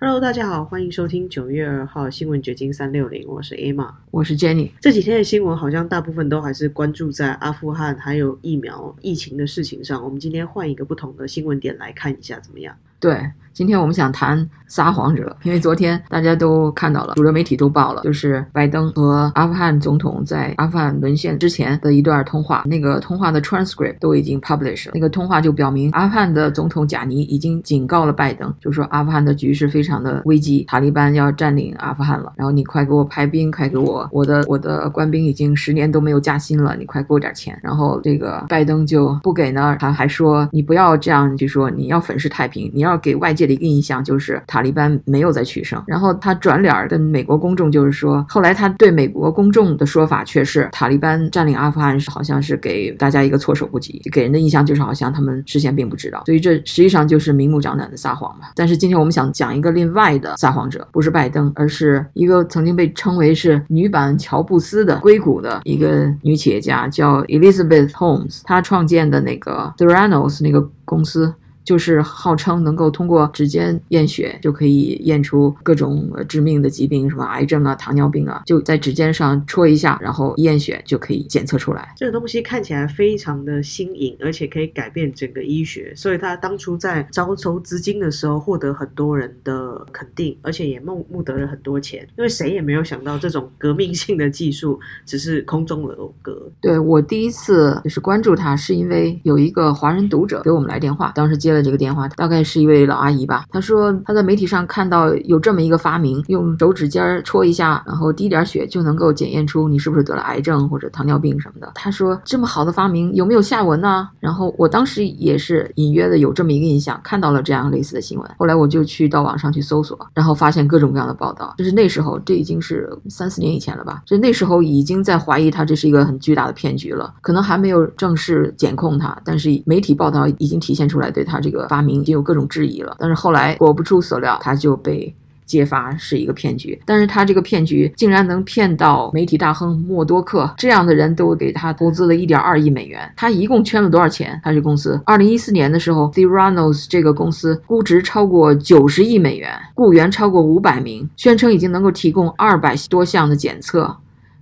Hello，大家好，欢迎收听九月二号新闻掘金三六零，我是 Emma，我是 Jenny。这几天的新闻好像大部分都还是关注在阿富汗还有疫苗疫情的事情上。我们今天换一个不同的新闻点来看一下，怎么样？对。今天我们想谈撒谎者，因为昨天大家都看到了，主流媒体都报了，就是拜登和阿富汗总统在阿富汗沦陷之前的一段通话，那个通话的 transcript 都已经 published。那个通话就表明，阿富汗的总统贾尼已经警告了拜登，就说阿富汗的局势非常的危机，塔利班要占领阿富汗了，然后你快给我派兵，快给我，我的我的官兵已经十年都没有加薪了，你快给我点钱。然后这个拜登就不给呢，他还说你不要这样，就说你要粉饰太平，你要要给外界。的一个印象就是塔利班没有再取胜，然后他转脸跟美国公众就是说，后来他对美国公众的说法却是塔利班占领阿富汗是好像是给大家一个措手不及，给人的印象就是好像他们事先并不知道，所以这实际上就是明目张胆的撒谎嘛。但是今天我们想讲一个另外的撒谎者，不是拜登，而是一个曾经被称为是女版乔布斯的硅谷的一个女企业家，叫 Elizabeth Holmes，她创建的那个 Theranos 那个公司。就是号称能够通过指尖验血就可以验出各种致命的疾病，什么癌症啊、糖尿病啊，就在指尖上戳一下，然后验血就可以检测出来。这个东西看起来非常的新颖，而且可以改变整个医学，所以他当初在招收资金的时候获得很多人的肯定，而且也募募得了很多钱。因为谁也没有想到这种革命性的技术只是空中楼阁。对我第一次就是关注他，是因为有一个华人读者给我们来电话，当时接了。这个电话大概是一位老阿姨吧。她说她在媒体上看到有这么一个发明，用手指尖戳一下，然后滴点血就能够检验出你是不是得了癌症或者糖尿病什么的。她说这么好的发明有没有下文呢？然后我当时也是隐约的有这么一个印象，看到了这样类似的新闻。后来我就去到网上去搜索，然后发现各种各样的报道。就是那时候，这已经是三四年以前了吧？就那时候已经在怀疑他这是一个很巨大的骗局了。可能还没有正式检控他，但是媒体报道已经体现出来对他这。这个发明已经有各种质疑了，但是后来果不出所料，他就被揭发是一个骗局。但是他这个骗局竟然能骗到媒体大亨默多克这样的人都给他投资了一点二亿美元。他一共圈了多少钱？他这公司二零一四年的时候，Theranos 这个公司估值超过九十亿美元，雇员超过五百名，宣称已经能够提供二百多项的检测。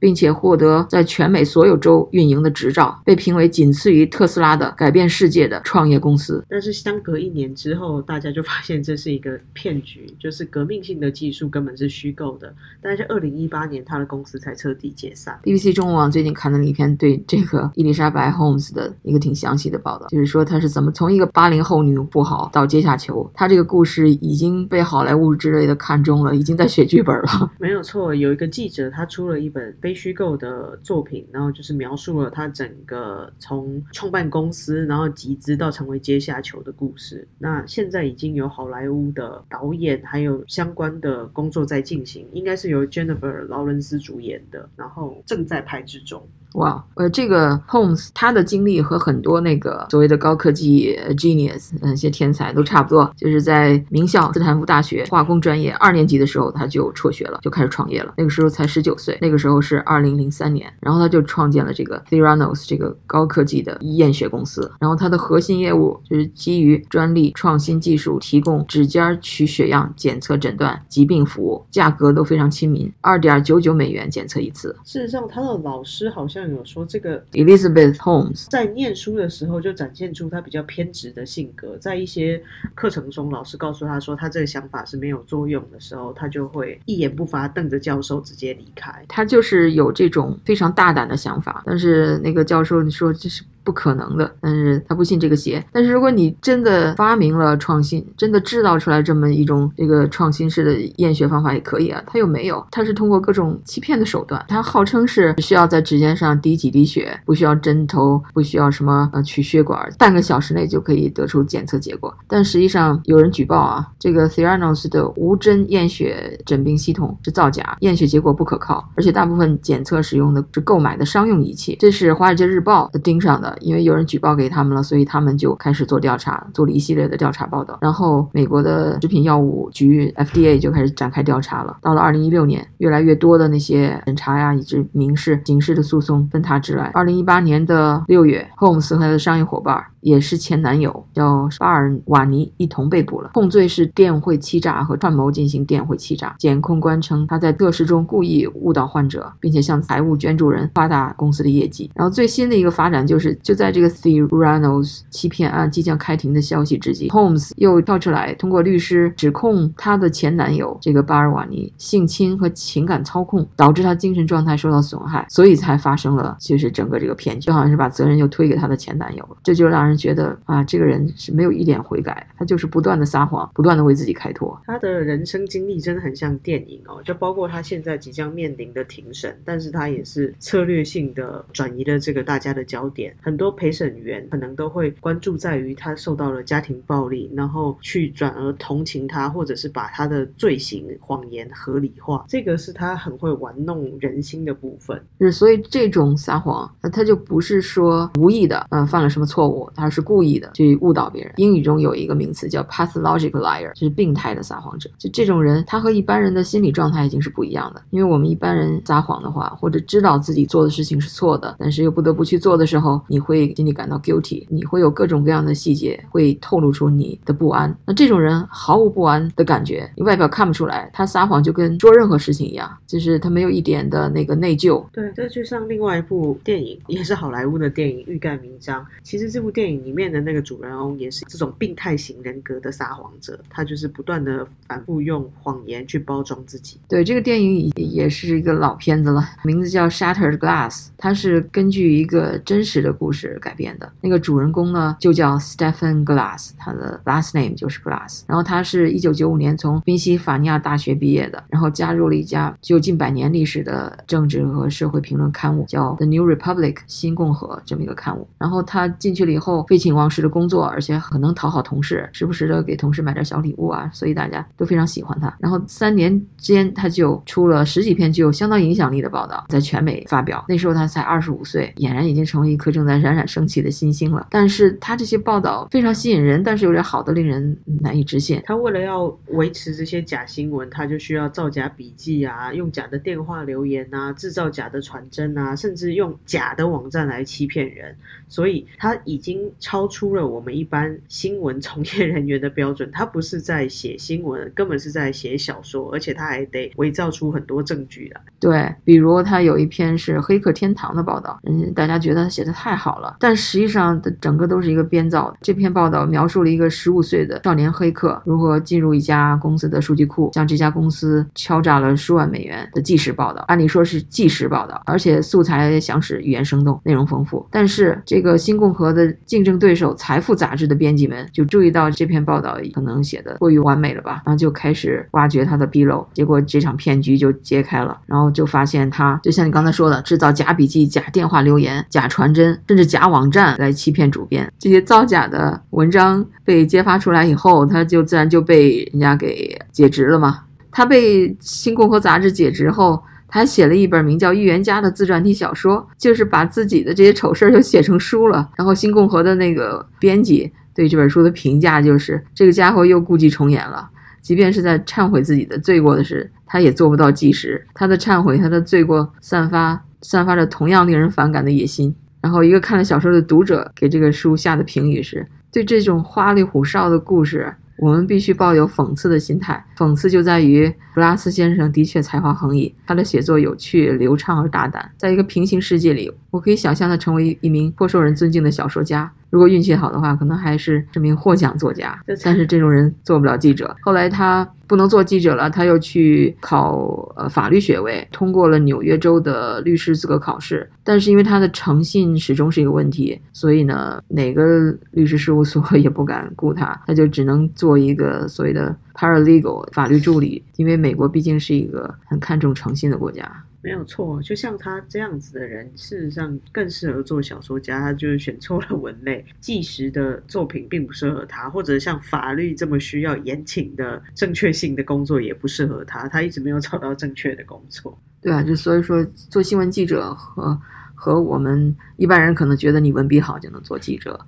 并且获得在全美所有州运营的执照，被评为仅次于特斯拉的改变世界的创业公司。但是相隔一年之后，大家就发现这是一个骗局，就是革命性的技术根本是虚构的。但是二零一八年，他的公司才彻底解散。BBC 中文网最近刊登了一篇对这个伊丽莎白· Holmes 的一个挺详细的报道，就是说她是怎么从一个八零后女富豪到阶下囚。她这个故事已经被好莱坞之类的看中了，已经在写剧本了。没有错，有一个记者他出了一本非非虚构的作品，然后就是描述了他整个从创办公司，然后集资到成为阶下囚的故事。那现在已经有好莱坞的导演，还有相关的工作在进行，应该是由 Jennifer 劳伦斯主演的，然后正在拍之中。哇，呃，这个 Holmes 他的经历和很多那个所谓的高科技 genius 那些天才都差不多，就是在名校斯坦福大学化工专业二年级的时候他就辍学了，就开始创业了。那个时候才十九岁，那个时候是二零零三年，然后他就创建了这个 Theranos 这个高科技的验血公司。然后它的核心业务就是基于专利创新技术，提供指尖取血样检测诊断疾病服务，价格都非常亲民，二点九九美元检测一次。事实上，他的老师好像。有说这个 Elizabeth Holmes 在念书的时候就展现出他比较偏执的性格，在一些课程中，老师告诉他说他这个想法是没有作用的时候，他就会一言不发，瞪着教授直接离开。他就是有这种非常大胆的想法，但是那个教授说这是。不可能的，但是他不信这个邪。但是如果你真的发明了创新，真的制造出来这么一种这个创新式的验血方法也可以啊。他又没有，他是通过各种欺骗的手段。他号称是需要在指尖上滴几滴血，不需要针头，不需要什么呃取血管，半个小时内就可以得出检测结果。但实际上有人举报啊，这个 Theranos 的无针验血诊病系统是造假，验血结果不可靠，而且大部分检测使用的是购买的商用仪器。这是《华尔街日报》的盯上的。因为有人举报给他们了，所以他们就开始做调查，做了一系列的调查报道。然后美国的食品药物局 FDA 就开始展开调查了。到了二零一六年，越来越多的那些审查呀，以及民事、刑事的诉讼纷沓之来。二零一八年的六月，Holmes 和他的商业伙伴也是前男友，叫巴尔瓦尼，一同被捕了，控罪是电汇欺诈和串谋进行电汇欺诈。检控官称他在测试中故意误导患者，并且向财务捐助人夸大公司的业绩。然后最新的一个发展就是，就在这个 Theranos 欺骗案即将开庭的消息之际，Holmes 又跳出来，通过律师指控他的前男友这个巴尔瓦尼性侵和情感操控，导致他精神状态受到损害，所以才发生了就是整个这个骗局，就好像是把责任又推给他的前男友。这就让人觉得啊，这个人是没有一点悔改，他就是不断的撒谎，不断的为自己开脱。他的人生经历真的很像电影哦，就包括他现在即将面临的庭审，但是他也是策略性的转移了这个大家的焦点。很多陪审员可能都会关注在于他受到了家庭暴力，然后去转而同情他，或者是把他的罪行谎言合理化。这个是他很会玩弄人心的部分。是，所以这种撒谎，他就不是说无意的，嗯，犯了什么错误，他是故意的去误导别人。英语中有一个名词叫 pathological liar，就是病态的撒谎者。就这种人，他和一般人的心理状态已经是不一样的。因为我们一般人撒谎的话，或者知道自己做的事情是错的，但是又不得不去做的时候，你会心里感到 guilty，你会有各种各样的细节会透露出你的不安。那这种人毫无不安的感觉，你外表看不出来，他撒谎就跟做任何事情一样，就是他没有一点的那个内疚。对，这就像另外一部电影，也是好莱坞的电影《欲盖弥彰》。其实这部电影里面的那个主人翁也是这种病态型人格的撒谎者，他就是不断的反复用谎言去包装自己。对，这个电影也是一个老片子了，名字叫《Shattered Glass》，它是根据一个真实的故事改编的。那个主人公呢，就叫 Stephen Glass，他的 last name 就是 Glass。然后他是一九九五年从宾夕法尼亚大学毕业的，然后加入了一家具有近百年历史的政治和社会评论刊物，叫《The New Republic》新共和这么一个刊物。然后他进去了以后，废寝忘食的工作，而且很能讨好同事，时不时的给同事买点小礼物啊，所以大家都非常喜欢他。然后三年间，他就出了十几篇具有相当影响力的报道，在全美发表。那时候他才二十五岁，俨然已经成为一颗正在冉冉升起的新星了。但是他这些报道非常吸引人，但是有点好的令人难以置信。他为了要维持这些假新闻，他就需要造假笔记啊，用假的电话留言啊，制造假的传真啊，甚至用假的网站来欺骗人。所以他已经超出了我们一般新闻从业人员的标准。他不是在写新闻，根本是在写小说，而且他还得伪造出很多证据来。对，比如他有一篇是《黑客天堂》的报道，嗯，大家觉得他写的太好了，但实际上的整个都是一个编造。这篇报道描述了一个十五岁的少年黑客如何进入一家公司的数据库，向这家公司敲诈了数万美元的纪实报道。按理说是纪实报道，而且素材详实，语言生动，内容丰富。但是这个新共和的竞竞争对手《财富》杂志的编辑们就注意到这篇报道可能写的过于完美了吧，然后就开始挖掘他的纰漏，结果这场骗局就揭开了，然后就发现他就像你刚才说的，制造假笔记、假电话留言、假传真，甚至假网站来欺骗主编。这些造假的文章被揭发出来以后，他就自然就被人家给解职了嘛。他被《新共和》杂志解职后。他写了一本名叫《预言家》的自传体小说，就是把自己的这些丑事儿就写成书了。然后新共和的那个编辑对这本书的评价就是：这个家伙又故伎重演了。即便是在忏悔自己的罪过的事，他也做不到即时。他的忏悔，他的罪过，散发散发着同样令人反感的野心。然后一个看了小说的读者给这个书下的评语是：对这种花里胡哨的故事。我们必须抱有讽刺的心态，讽刺就在于布拉斯先生的确才华横溢，他的写作有趣、流畅而大胆。在一个平行世界里，我可以想象他成为一名颇受人尊敬的小说家。如果运气好的话，可能还是这名获奖作家。但是这种人做不了记者。后来他不能做记者了，他又去考呃法律学位，通过了纽约州的律师资格考试。但是因为他的诚信始终是一个问题，所以呢，哪个律师事务所 也不敢雇他，他就只能做一个所谓的 paralegal 法律助理。因为美国毕竟是一个很看重诚信的国家。没有错，就像他这样子的人，事实上更适合做小说家。他就是选错了文类，纪实的作品并不适合他，或者像法律这么需要严谨的正确性的工作也不适合他。他一直没有找到正确的工作。对啊，就所以说做新闻记者和和我们一般人可能觉得你文笔好就能做记者。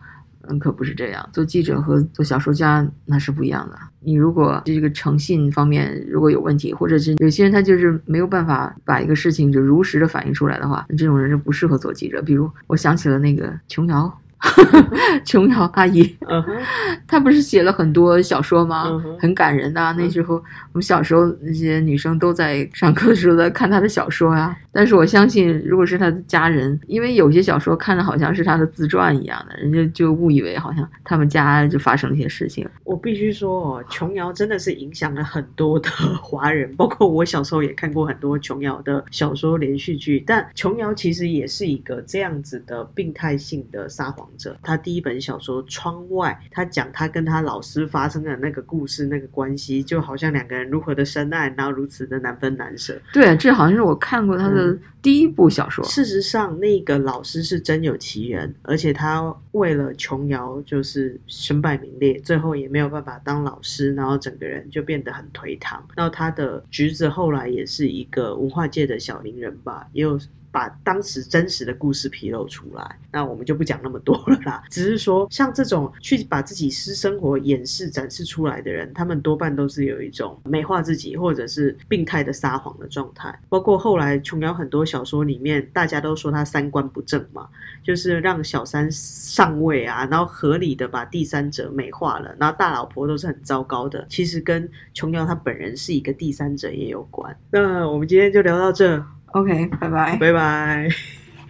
嗯，可不是这样。做记者和做小说家那是不一样的。你如果这个诚信方面如果有问题，或者是有些人他就是没有办法把一个事情就如实的反映出来的话，那这种人就不适合做记者。比如我想起了那个琼瑶。琼瑶阿姨，嗯哼，她不是写了很多小说吗？很感人呐、那时候我们小时候那些女生都在上课的时候在看她的小说啊。但是我相信，如果是他的家人，因为有些小说看着好像是他的自传一样的，人家就误以为好像他们家就发生了一些事情。我必须说哦，琼瑶真的是影响了很多的华人，包括我小时候也看过很多琼瑶的小说连续剧。但琼瑶其实也是一个这样子的病态性的撒谎者。她第一本小说《窗外》，她讲她跟她老师发生的那个故事、那个关系，就好像两个人如何的深爱，然后如此的难分难舍。对，这好像是我看过她的嗯第一部小说。事实上，那个老师是真有其人，而且他为了琼瑶就是身败名裂，最后也没有办法当老师，然后整个人就变得很颓唐。然后他的侄子后来也是一个文化界的小名人吧，也有。把当时真实的故事披露出来，那我们就不讲那么多了啦。只是说，像这种去把自己私生活掩饰、展示出来的人，他们多半都是有一种美化自己或者是病态的撒谎的状态。包括后来琼瑶很多小说里面，大家都说他三观不正嘛，就是让小三上位啊，然后合理的把第三者美化了，然后大老婆都是很糟糕的。其实跟琼瑶她本人是一个第三者也有关。那我们今天就聊到这，OK，拜拜。拜拜。